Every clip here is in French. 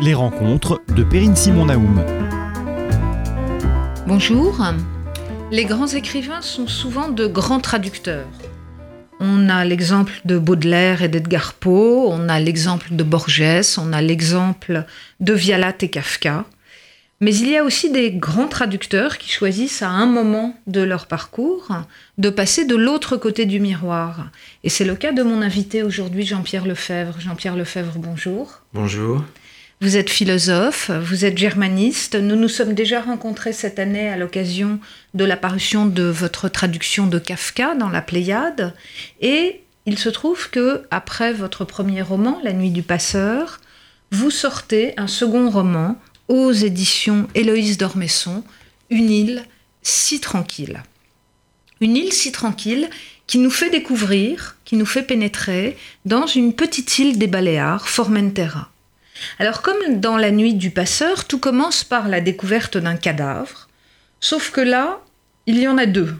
Les rencontres de Perrine Simon Naoum. Bonjour. Les grands écrivains sont souvent de grands traducteurs. On a l'exemple de Baudelaire et d'Edgar Poe, on a l'exemple de Borges, on a l'exemple de Vialat et Kafka. Mais il y a aussi des grands traducteurs qui choisissent à un moment de leur parcours de passer de l'autre côté du miroir. Et c'est le cas de mon invité aujourd'hui, Jean-Pierre Lefebvre. Jean-Pierre Lefebvre, bonjour. Bonjour. Vous êtes philosophe, vous êtes germaniste. Nous nous sommes déjà rencontrés cette année à l'occasion de l'apparition de votre traduction de Kafka dans la Pléiade. Et il se trouve que, après votre premier roman, La Nuit du Passeur, vous sortez un second roman aux éditions Héloïse d'Ormesson, Une île si tranquille. Une île si tranquille qui nous fait découvrir, qui nous fait pénétrer dans une petite île des Baléares, Formentera. Alors comme dans la nuit du passeur, tout commence par la découverte d'un cadavre, sauf que là, il y en a deux,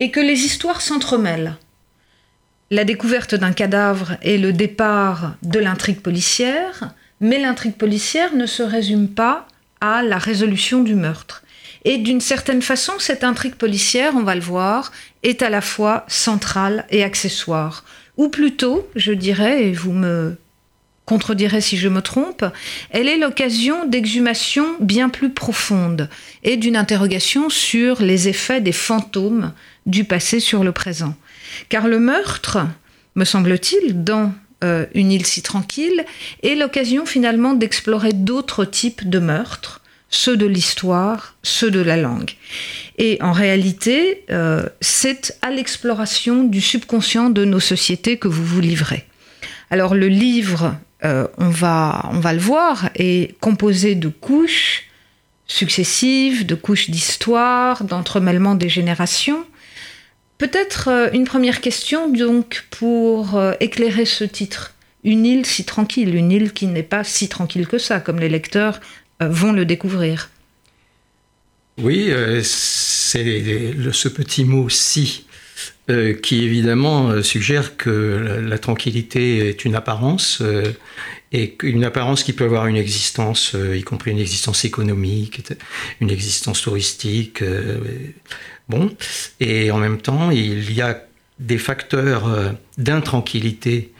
et que les histoires s'entremêlent. La découverte d'un cadavre est le départ de l'intrigue policière, mais l'intrigue policière ne se résume pas à la résolution du meurtre. Et d'une certaine façon, cette intrigue policière, on va le voir, est à la fois centrale et accessoire. Ou plutôt, je dirais, et vous me contredirez si je me trompe, elle est l'occasion d'exhumations bien plus profondes et d'une interrogation sur les effets des fantômes du passé sur le présent. Car le meurtre, me semble-t-il, dans euh, une île si tranquille, est l'occasion finalement d'explorer d'autres types de meurtres, ceux de l'histoire, ceux de la langue. Et en réalité, euh, c'est à l'exploration du subconscient de nos sociétés que vous vous livrez. Alors le livre, euh, on, va, on va le voir, est composé de couches successives, de couches d'histoire, d'entremêlement des générations. Peut-être euh, une première question donc pour euh, éclairer ce titre. Une île si tranquille, une île qui n'est pas si tranquille que ça, comme les lecteurs vont le découvrir. Oui, c'est ce petit mot si qui évidemment suggère que la, tranquillité est une apparence et une apparence qui peut avoir une existence, y compris une existence économique, une existence touristique. Bon, et en même temps, il y a des facteurs euh, d'intranquillité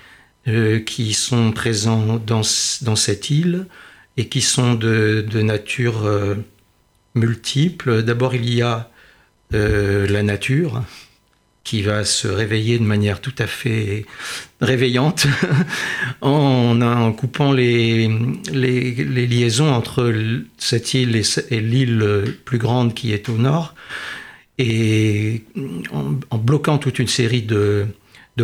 euh, qui sont présents dans, cette île et qui sont de, nature euh, multiple. D'abord, il y a la nature qui va se réveiller de manière tout à fait réveillante en, en, coupant les, les, liaisons entre cette île et l'île plus grande qui est au nord et en, bloquant toute une série de,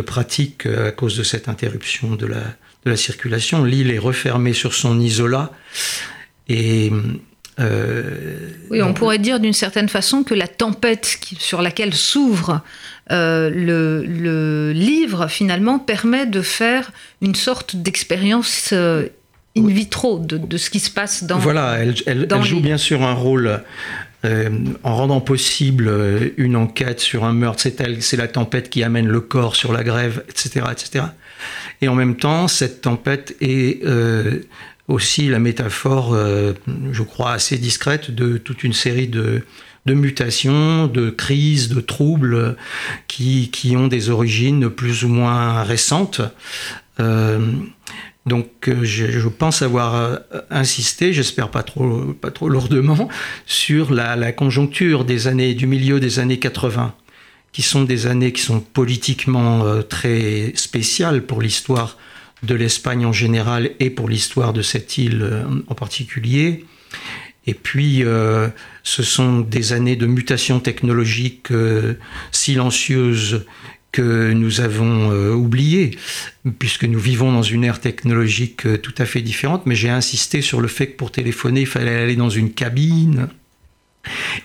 pratiques euh, à cause de cette interruption de la, de la circulation, l'île est refermée sur son isolat et euh, oui, on pourrait dire d'une certaine façon que la tempête sur laquelle s'ouvre euh, le, livre, finalement, permet de faire une sorte d'expérience in vitro de, ce qui se passe dans Voilà, elle, elle, elle joue bien sûr un rôle euh, en rendant possible euh, une enquête sur un meurtre. C'est la tempête qui amène le corps sur la grève, etc., etc. Et en même temps, cette tempête est euh, aussi la métaphore, je crois, assez discrète de toute une série de, mutations, de crises, de troubles qui, qui, ont des origines plus ou moins récentes. Donc euh, je, pense avoir euh, insisté, j'espère pas trop, pas trop lourdement, sur la, conjoncture des années du milieu des années 80, qui sont des années qui sont politiquement euh, très spéciales pour l'histoire de l'Espagne en général et pour l'histoire de cette île en particulier. Et puis, ce sont des années de mutation technologique silencieuse que nous avons euh, oublié, puisque nous vivons dans une ère technologique euh, tout à fait différente, mais j'ai insisté sur le fait que pour téléphoner, il fallait aller dans une cabine,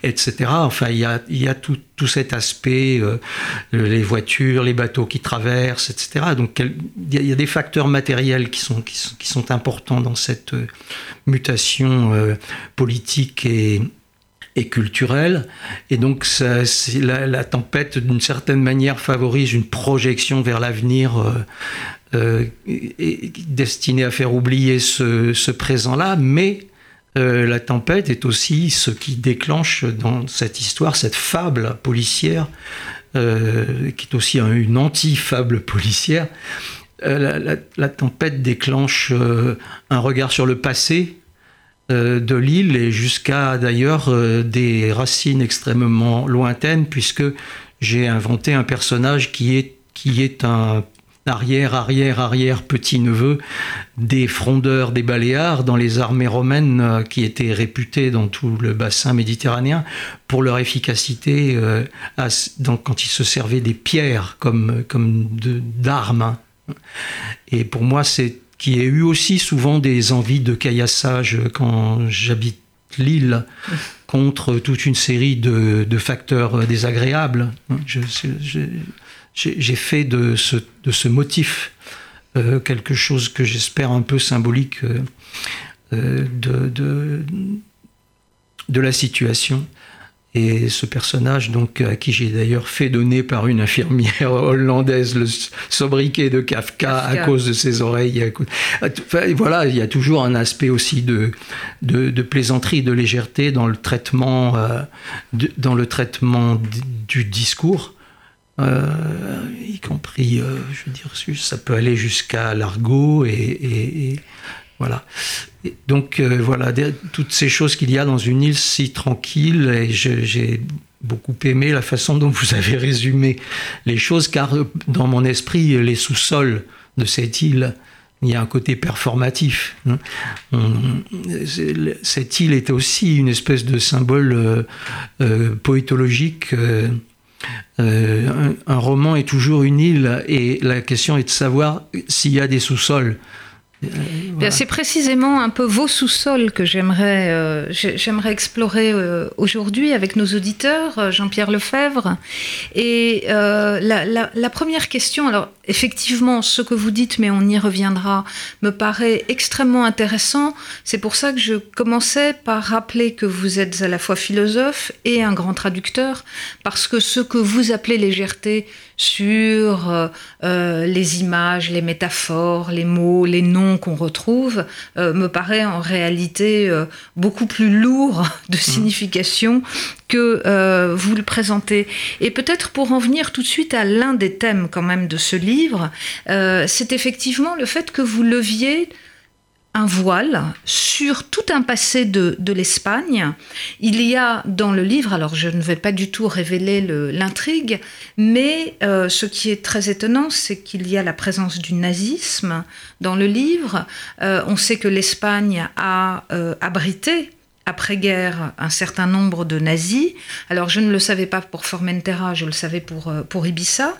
etc. Enfin, il y a, il y a tout, tout, cet aspect, euh, les voitures, les bateaux qui traversent, etc. Donc, il y a des facteurs matériels qui sont, importants dans cette mutation politique et, culturelle. Et donc la, tempête, d'une certaine manière, favorise une projection vers l'avenir euh, euh, destinée à faire oublier ce, ce présent-là, mais euh, la tempête est aussi ce qui déclenche dans cette histoire, cette fable policière, euh, qui est aussi une anti-fable policière. Euh, la, tempête déclenche un regard sur le passé de l'île et jusqu'à d'ailleurs des racines extrêmement lointaines, puisque j'ai inventé un personnage qui est, qui est un arrière, arrière, arrière petit-neveu des frondeurs des Baléares dans les armées romaines euh, qui étaient réputées dans tout le bassin méditerranéen pour leur efficacité euh, quand ils se servaient des pierres comme, d'armes. Et pour moi, c'est qui a eu aussi souvent des envies de caillassage quand j'habite l'île contre toute une série de, facteurs désagréables. je, j'ai fait de ce, de ce motif euh, quelque chose que j'espère un peu symbolique euh, euh, de, de, de, la situation. Et ce personnage, donc, à qui j'ai d'ailleurs fait donner par une infirmière hollandaise le sobriquet de Kafka, à cause de ses oreilles. voilà, il y a toujours un aspect aussi de, de, de plaisanterie, de légèreté dans le traitement, dans le traitement du discours. Euh, y compris, euh, je veux dire, ça peut aller jusqu'à l'argot et, voilà. donc euh, voilà, toutes ces choses qu'il y a dans une île si tranquille, et j'ai beaucoup aimé la façon dont vous avez résumé les choses, car dans mon esprit, les sous-sols de cette île, il y a un côté performatif. Hein. cette île est aussi une espèce de symbole poétologique euh, un, roman est toujours une île et la question est de savoir s'il y a des sous-sols. Euh, c'est précisément un peu vos sous-sols que j'aimerais euh, j'aimerais explorer aujourd'hui avec nos auditeurs, Jean-Pierre Lefebvre. Et la, la, première question, alors effectivement, ce que vous dites, mais on y reviendra, me paraît extrêmement intéressant. C'est pour ça que je commençais par rappeler que vous êtes à la fois philosophe et un grand traducteur, parce que ce que vous appelez légèreté sur les images, les métaphores, les mots, les noms, qu'on retrouve euh, me paraît en réalité euh, beaucoup plus lourd de mmh. signification que euh, vous le présentez. Et peut-être pour en venir tout de suite à l'un des thèmes quand même de ce livre, c'est effectivement le fait que vous leviez un voile sur tout un passé de, l'Espagne. Il y a dans le livre, alors je ne vais pas du tout révéler l'intrigue, mais euh, ce qui est très étonnant, c'est qu'il y a la présence du nazisme dans le livre. Euh, on sait que l'Espagne a euh, abrité après-guerre un certain nombre de nazis. Alors je ne le savais pas pour Formentera, je le savais pour, euh, pour Ibiza.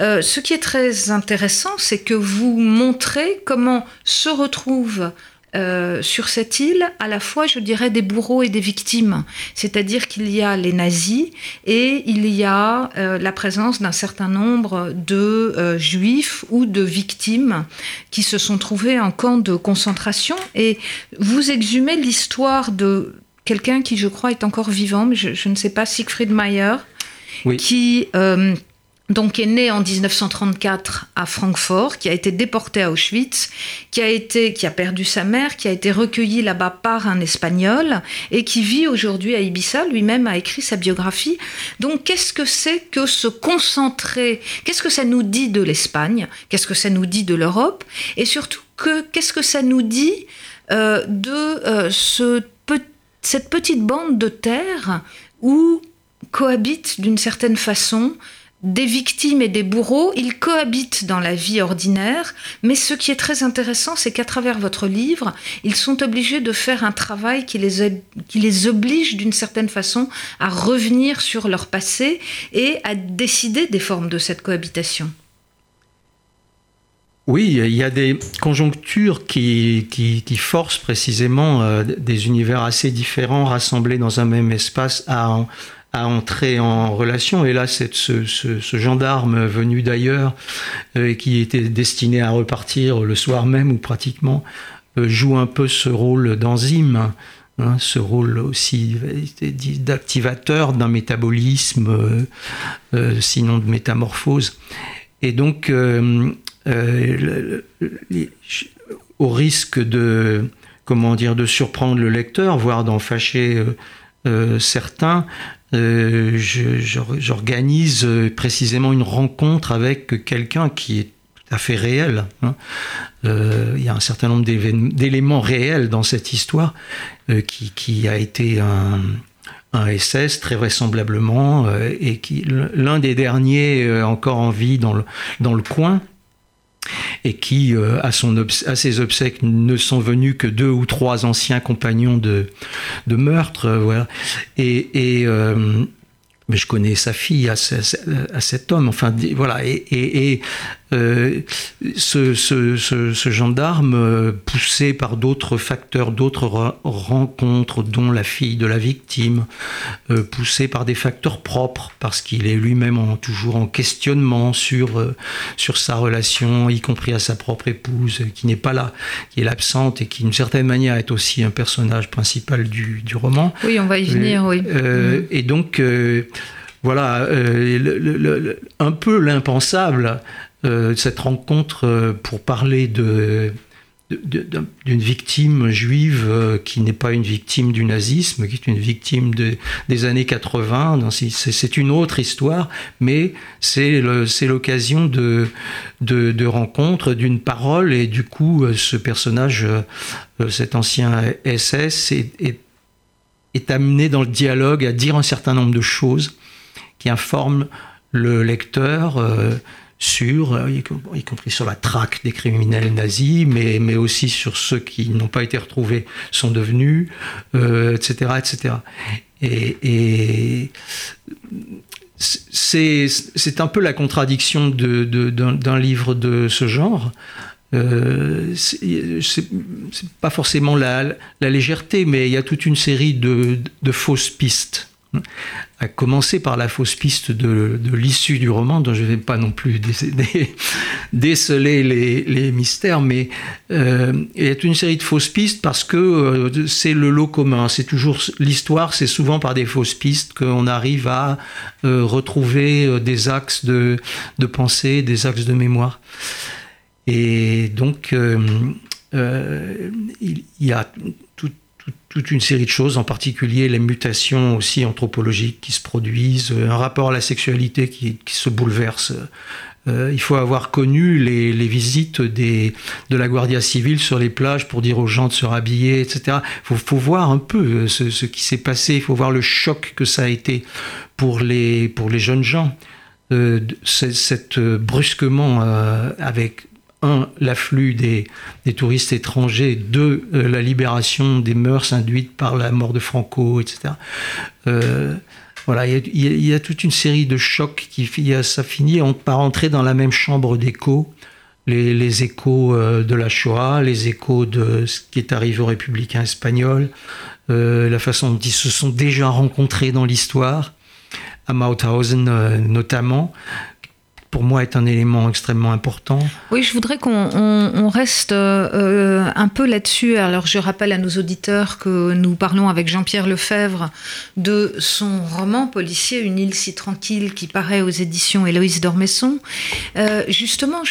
Euh, ce qui est très intéressant, c'est que vous montrez comment se retrouvent euh, sur cette île à la fois, je dirais, des bourreaux et des victimes. C'est-à-dire qu'il y a les nazis et il y a euh, la présence d'un certain nombre de euh, juifs ou de victimes qui se sont trouvés en camp de concentration. Et vous exhumez l'histoire de quelqu'un qui, je crois, est encore vivant, mais je, ne sais pas, Siegfried Mayer, qui donc est né en 1934 à Francfort, qui a été déporté à Auschwitz, qui a été, qui a perdu sa mère, qui a été recueilli là-bas par un Espagnol et qui vit aujourd'hui à Ibiza. Lui-même a écrit sa biographie. Donc, qu'est-ce que c'est que se concentrer? Qu'est-ce que ça nous dit de l'Espagne? Qu'est-ce que ça nous dit de l'Europe? Et surtout, que, qu'est-ce que ça nous dit euh, de euh, ce, cette petite bande de terre où cohabitent d'une certaine façon des victimes et des bourreaux, ils cohabitent dans la vie ordinaire, mais ce qui est très intéressant, c'est qu'à travers votre livre, ils sont obligés de faire un travail qui les, oblige d'une certaine façon à revenir sur leur passé et à décider des formes de cette cohabitation. Oui, il y a des conjonctures qui, qui, forcent précisément euh, des univers assez différents rassemblés dans un même espace à à entrer en relation. Et là, c'est ce, gendarme venu d'ailleurs, euh, qui était destiné à repartir le soir même ou pratiquement, euh, joue un peu ce rôle d'enzyme Hein, ce rôle aussi d'activateur d'un métabolisme, euh, euh, sinon de métamorphose. Et donc, au risque de, comment dire, de surprendre le lecteur, voire d'en fâcher certains, j'organise précisément une rencontre avec quelqu'un qui est tout à fait réel. Hein. Euh, il y a un certain nombre d'éléments réels dans cette histoire euh, qui, a été un, SS très vraisemblablement euh, et qui l'un des derniers encore en vie dans le, dans le coin et qui, à, son à ses obsèques, ne sont venus que deux ou trois anciens compagnons de, de meurtre. voilà. Et, et mais je connais sa fille à, cet homme. Enfin, voilà. Et, euh, ce, gendarme, euh, poussé par d'autres facteurs, d'autres rencontres, dont la fille de la victime, euh, poussé par des facteurs propres, parce qu'il est lui-même toujours en questionnement sur, sur sa relation, y compris à sa propre épouse, qui n'est pas là, qui est absente et qui, d'une certaine manière, est aussi un personnage principal du, du roman. Oui, on va y venir, oui. Et donc voilà, un peu l'impensable cette rencontre euh, pour parler de d'une victime juive euh, qui n'est pas une victime du nazisme, qui est une victime des années 80. C'est une autre histoire, mais c'est l'occasion de, de, rencontre, d'une parole, et du coup, ce personnage, cet ancien SS, est, amené dans le dialogue à dire un certain nombre de choses qui informe le lecteur sur, euh, y compris sur la traque des criminels nazis, mais, mais aussi sur ceux qui n'ont pas été retrouvés sont devenus, etc., euh, etc. Et, c'est un peu la contradiction d'un livre de ce genre. Euh, c'est pas forcément la, la, légèreté, mais il y a toute une série de, de fausses pistes à commencer par la fausse piste de, l'issue du roman, dont je ne vais pas non plus déceler les, mystères, mais euh, il y a une série de fausses pistes parce que euh, c'est le lot commun. C'est toujours l'histoire, c'est souvent par des fausses pistes qu'on arrive à euh, retrouver des axes de, de, pensée, des axes de mémoire. Et donc, il y a toute une série de choses, en particulier les mutations aussi anthropologiques qui se produisent, euh, un rapport à la sexualité qui, se bouleverse. Euh, il faut avoir connu les, visites des, de la Guardia civile sur les plages pour dire aux gens de se rhabiller, etc. Il faut, voir un peu euh, ce, qui s'est passé, il faut voir le choc que ça a été pour les, pour les jeunes gens. Euh, brusquement avec l'afflux des, touristes étrangers, deux, euh, la libération des mœurs induites par la mort de Franco, etc. Euh, voilà, il y, a toute une série de chocs qui ça finit par entrer dans la même chambre d'écho. Les, échos euh, de la Shoah, les échos de ce qui est arrivé aux républicains espagnols, la façon dont ils se sont déjà rencontrés dans l'histoire, à Mauthausen notamment pour moi est un élément extrêmement important. Oui, je voudrais qu'on reste euh, un peu là-dessus. Alors je rappelle à nos auditeurs que nous parlons avec Jean-Pierre Lefebvre de son roman policier Une île si tranquille qui paraît aux éditions Héloïse d'Ormesson. Euh, justement,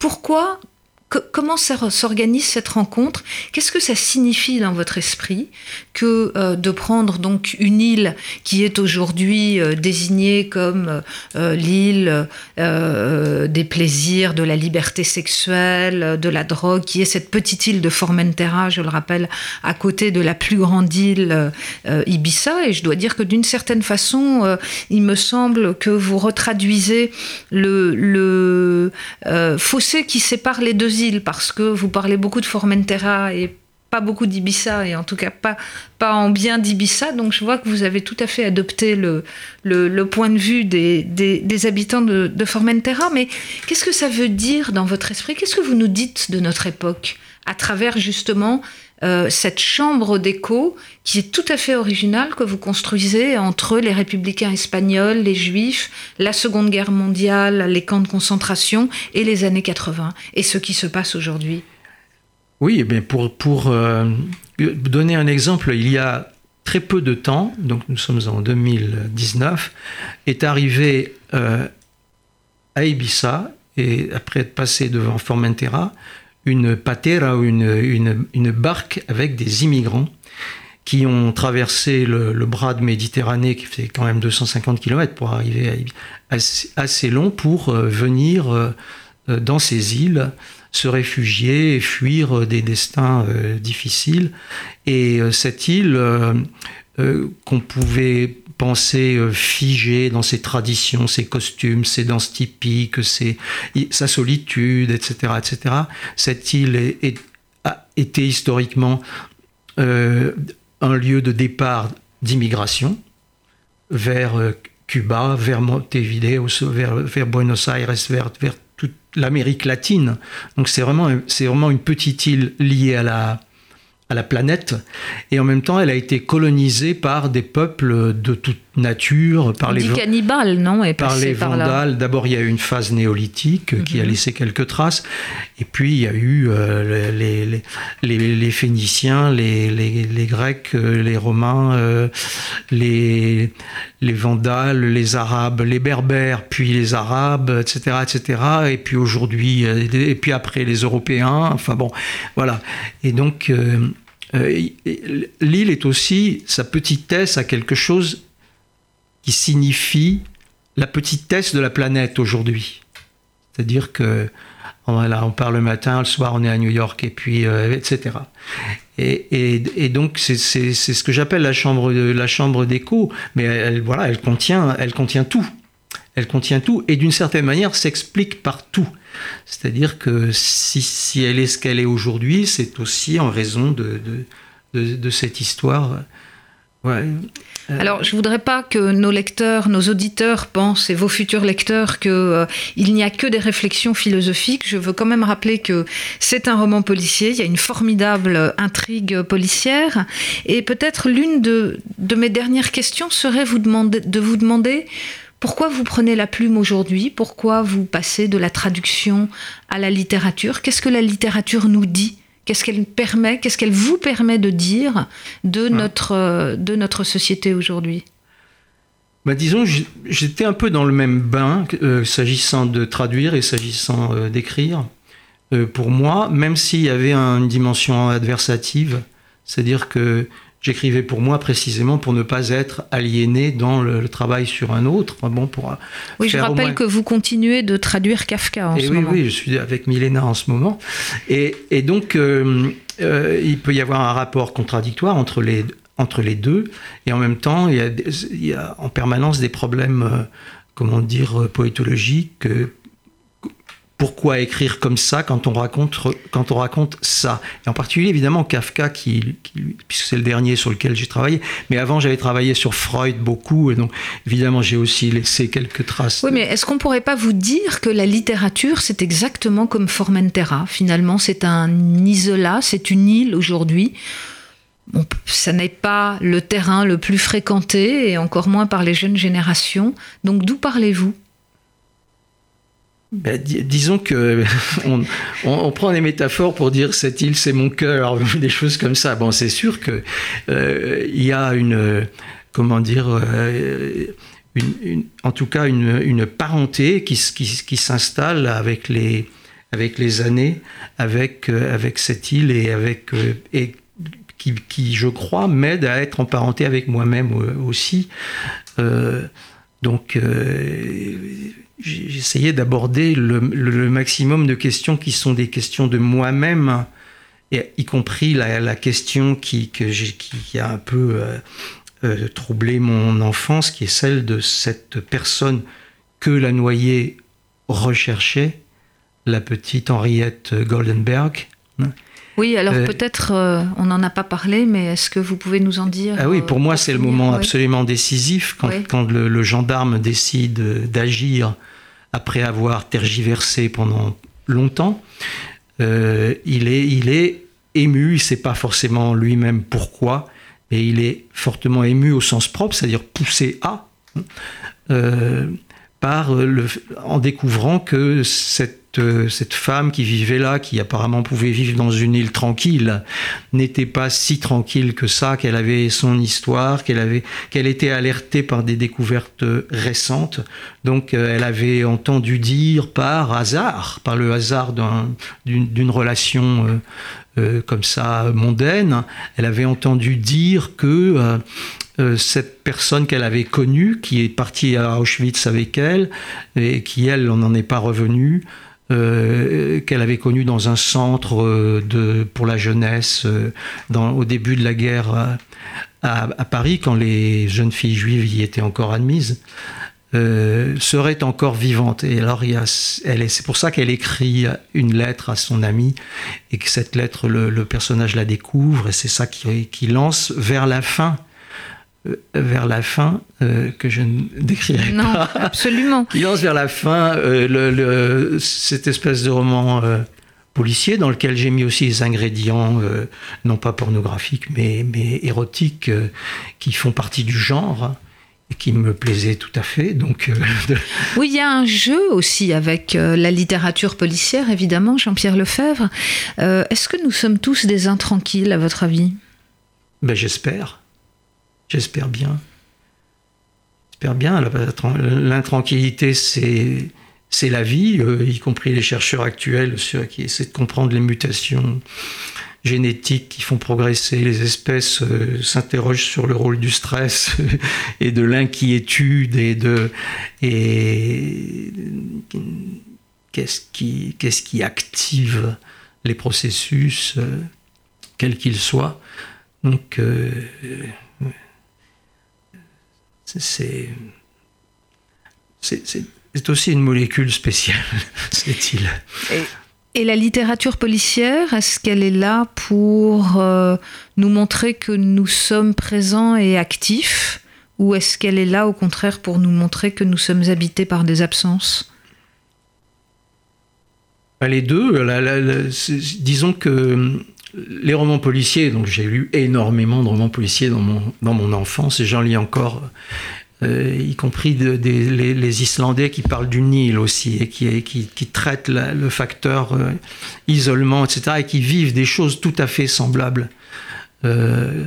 pourquoi comment s'organise cette rencontre? Qu'est-ce que ça signifie dans votre esprit que euh, de prendre donc une île qui est aujourd'hui euh, désignée comme euh, l'île des plaisirs, de la liberté sexuelle, de la drogue, qui est cette petite île de Formentera, je le rappelle, à côté de la plus grande île Ibiza? Et je dois dire que d'une certaine façon, il me semble que vous retraduisez le, le fossé qui sépare les deux îles parce que vous parlez beaucoup de Formentera et pas beaucoup d'Ibiza, et en tout cas pas, en bien d'Ibiza. Donc je vois que vous avez tout à fait adopté le, point de vue des, des, habitants de, de Formentera. Mais qu'est-ce que ça veut dire dans votre esprit? Qu'est-ce que vous nous dites de notre époque? À travers justement euh, cette chambre d'écho qui est tout à fait originale que vous construisez entre les républicains espagnols, les juifs, la Seconde Guerre mondiale, les camps de concentration et les années 80 et ce qui se passe aujourd'hui. Oui, eh pour, pour donner un exemple, il y a très peu de temps, donc nous sommes en 2019, est arrivé à Ibiza, et après être passé devant Formentera, une patera, une, une, une barque avec des immigrants qui ont traversé le, bras de Méditerranée, qui fait quand même 250 km pour arriver à assez, assez long pour euh, venir euh, euh, dans ces îles, se réfugier fuir des destins difficiles. Et cette île qu'on pouvait penser figée dans ses traditions, ses costumes, ses danses typiques, sa solitude, etc., etc. Cette île a été historiquement un lieu de départ d'immigration vers euh, Cuba, vers Montevideo, vers, vers Buenos Aires, vers, vers toute l'Amérique latine. Donc c'est vraiment, c'est vraiment une petite île liée à la, à la planète. Et en même temps, elle a été colonisée par des peuples de toute nature, par les cannibales, non Par les Vandales. D'abord, il y a eu une phase néolithique qui a mhm. laissé quelques traces, et puis il y a eu euh, les, les, les, Phéniciens, les, les, Grecs, euh, les Romains, euh, les, les Vandales, les Arabes, les Berbères, puis les Arabes, etc., etc. Et puis aujourd'hui, et puis après les Européens. Enfin bon, voilà. Et donc l'île est aussi sa petitesse à quelque chose qui signifie la petitesse de la planète aujourd'hui. C'est-à-dire que on part le matin, le soir on est à New York, et puis euh, etc. Et, donc c'est ce que j'appelle la chambre la chambre d'écho, mais elle, voilà, elle contient elle contient tout, elle contient tout, et d'une certaine manière s'explique par tout. C'est-à-dire que si, si, elle est ce qu'elle est aujourd'hui, c'est aussi en raison de, de cette histoire. Euh, Alors, je voudrais pas que nos lecteurs, nos auditeurs pensent, et vos futurs lecteurs, qu'il euh, n'y a que des réflexions philosophiques. Je veux quand même rappeler que c'est un roman policier, il y a une formidable intrigue policière. Et peut-être l'une de, mes dernières questions serait de vous demander pourquoi vous prenez la plume aujourd'hui? Pourquoi vous passez de la traduction à la littérature? Qu'est-ce que la littérature nous dit? Qu'est-ce qu'elle permet, qu'est-ce qu'elle vous permet de dire de, notre, euh, de notre société aujourd'hui? Bah, disons, j'étais un peu dans le même bain euh, s'agissant de traduire et s'agissant euh, d'écrire. pour moi, même s'il y avait une dimension adversative, c'est-à-dire que J'écrivais pour moi précisément pour ne pas être aliéné dans le, travail sur un autre. Bon, pour oui, je rappelle que vous continuez de traduire Kafka en et ce oui, moment. Oui, je suis avec Milena en ce moment. Et, et donc, euh, euh, il peut y avoir un rapport contradictoire entre les, entre les deux. Et en même temps, il y a, il y a en permanence des problèmes, euh, comment dire, poétologiques pourquoi écrire comme ça quand on raconte, quand on raconte ça Et en particulier, évidemment, Kafka, qui, puisque c'est le dernier sur lequel j'ai travaillé, mais avant, j'avais travaillé sur Freud beaucoup, et donc, évidemment, j'ai aussi laissé quelques traces. Oui, mais est-ce qu'on ne pourrait pas vous dire que la littérature, c'est exactement comme Formentera? Finalement, c'est un isolat, c'est une île aujourd'hui. Bon, ça n'est pas le terrain le plus fréquenté, et encore moins par les jeunes générations. Donc, d'où parlez-vous? Ben, disons que on, prend des métaphores pour dire cette île c'est mon cœur, des choses comme ça. Bon, c'est sûr que euh, il y a une comment dire euh, une, en tout cas une, parenté qui s'installe avec les avec les années, avec euh, avec cette île et avec et qui, qui, je crois m'aide à être en parenté avec moi-même aussi. donc j'essayais d'aborder le, maximum de questions qui sont des questions de moi-même, y compris la, question qui, a un peu euh, euh, troublé mon enfance, qui est celle de cette personne que la noyée recherchait, la petite Henriette Goldenberg. Oui, alors euh, peut-être on n'en a pas parlé, mais est-ce que vous pouvez nous en dire Ah oui, pour moi c'est le moment absolument décisif quand, quand le, gendarme décide d'agir après avoir tergiversé pendant longtemps. Euh, il, est, il est ému, il ne sait pas forcément lui-même pourquoi, mais il est fortement ému au sens propre, c'est-à-dire poussé à, euh, par le, en découvrant que cette euh, cette femme qui vivait là, qui apparemment pouvait vivre dans une île tranquille, n'était pas si tranquille que ça, qu'elle avait son histoire, qu'elle avait, qu'elle était alertée par des découvertes récentes. Donc, euh, elle avait entendu dire par hasard, par le hasard d'une relation euh, comme ça mondaine, elle avait entendu dire que cette personne qu'elle avait connue, qui est partie à Auschwitz avec elle, et qui, elle, on n'en est pas revenu, euh, qu'elle avait connu dans un centre euh, de, pour la jeunesse euh, au début de la guerre à, Paris, quand les jeunes filles juives y étaient encore admises, serait encore vivante. Et alors, c'est pour ça qu'elle écrit une lettre à son ami et que cette lettre, le, personnage la découvre et c'est ça qui, qui lance vers la fin euh, vers la fin, euh, que je ne décrirai non, pas. absolument. Il lance vers la fin euh, le, cette espèce de roman policier dans lequel j'ai mis aussi les ingrédients, non pas pornographiques, mais, mais érotiques, qui font partie du genre et qui me plaisaient tout à fait. Donc, Oui, il y a un jeu aussi avec la littérature policière, évidemment, Jean-Pierre Lefebvre. Est-ce que nous sommes tous des intranquilles, à votre avis? Ben, J'espère. J'espère bien. J'espère bien. L'intranquillité, c'est c'est la vie, euh, y compris les chercheurs actuels ceux qui essaient de comprendre les mutations génétiques qui font progresser les espèces euh, s'interrogent sur le rôle du stress et de l'inquiétude et de et qu'est-ce qui qu'est-ce qui active les processus euh, quels qu'ils soient donc c'est c'est aussi une molécule spéciale, c'est-il. Et, la littérature policière, est-ce qu'elle est là pour euh, nous montrer que nous sommes présents et actifs Ou est-ce qu'elle est là au contraire pour nous montrer que nous sommes habités par des absences? Bah, Les deux. disons que les romans policiers, donc j'ai lu énormément de romans policiers dans mon, dans mon enfance et j'en lis encore, euh, y compris les, Islandais qui parlent du Nil aussi et qui, qui, traitent le facteur euh, isolement, etc., et qui vivent des choses tout à fait semblables. Euh,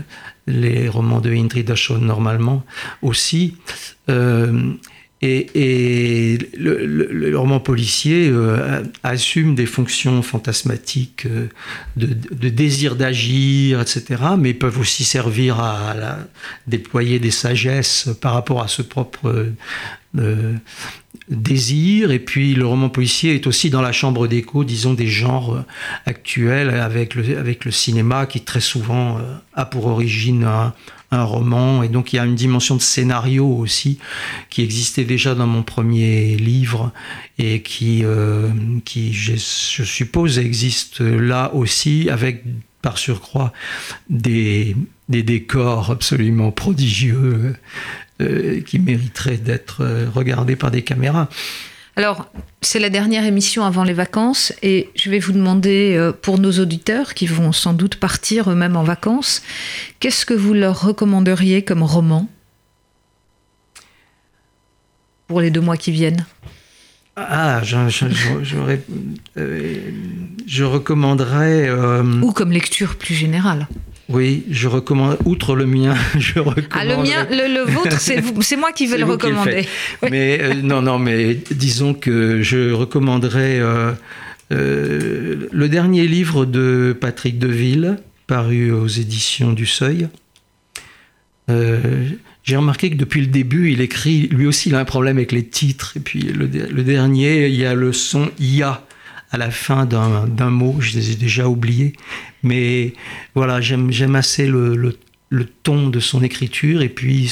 les romans de Indrid Ashon normalement aussi. Et, le, roman policier euh, assume des fonctions fantasmatiques euh, de, désir d'agir, etc., mais peuvent aussi servir à, déployer des sagesses par rapport à ce propre euh, désir. Et puis le roman policier est aussi dans la chambre d'écho, disons, des genres actuels avec le, avec le cinéma qui très souvent a pour origine un un roman. Et donc il y a une dimension de scénario aussi qui existait déjà dans mon premier livre et qui, euh, qui je, suppose, existe là aussi avec par surcroît des, des décors absolument prodigieux euh, qui mériteraient d'être regardés par des caméras. Alors, c'est la dernière émission avant les vacances et je vais vous demander, euh, pour nos auditeurs qui vont sans doute partir eux-mêmes en vacances, qu'est-ce que vous leur recommanderiez comme roman pour les deux mois qui viennent? Ah, je, je, recommanderais... Euh, Ou comme lecture plus générale oui, je recommande, outre le mien, je recommande. Ah, le mien, le, vôtre, c'est moi qui vais le recommander. Mais euh, non, non, mais disons que je recommanderais euh, euh, le dernier livre de Patrick Deville, paru aux éditions du Seuil. J'ai remarqué que depuis le début, il écrit, lui aussi, il a un problème avec les titres. Et puis le, le dernier, il y a le son IA à la fin d'un mot, je les ai déjà oubliés. Mais voilà, j'aime assez le, le, ton de son écriture et puis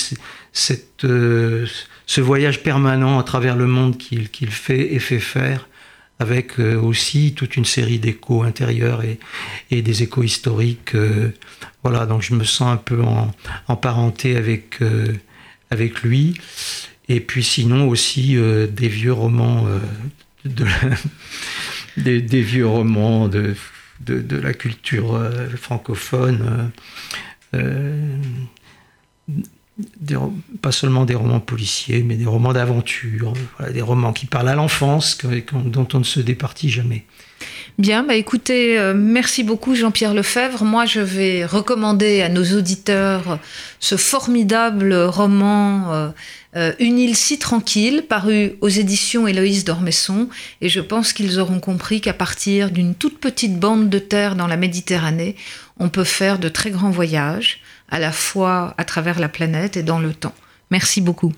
cette, euh, ce voyage permanent à travers le monde qu'il fait et fait faire avec euh, aussi toute une série d'échos intérieurs et, et, des échos historiques. Euh, voilà, donc je me sens un peu en, en parenté avec, avec lui. Et puis sinon aussi des vieux romans de, des, vieux romans de, de, la culture euh, francophone. Euh, pas seulement des romans policiers, mais des romans d'aventure, des romans qui parlent à l'enfance, dont on ne se départit jamais. Bien, bah écoutez, euh, merci beaucoup Jean-Pierre Lefebvre. Moi, je vais recommander à nos auditeurs ce formidable roman euh, euh, Une île si tranquille, paru aux éditions Héloïse d'Ormesson. Et je pense qu'ils auront compris qu'à partir d'une toute petite bande de terre dans la Méditerranée, on peut faire de très grands voyages, à la fois à travers la planète et dans le temps. Merci beaucoup.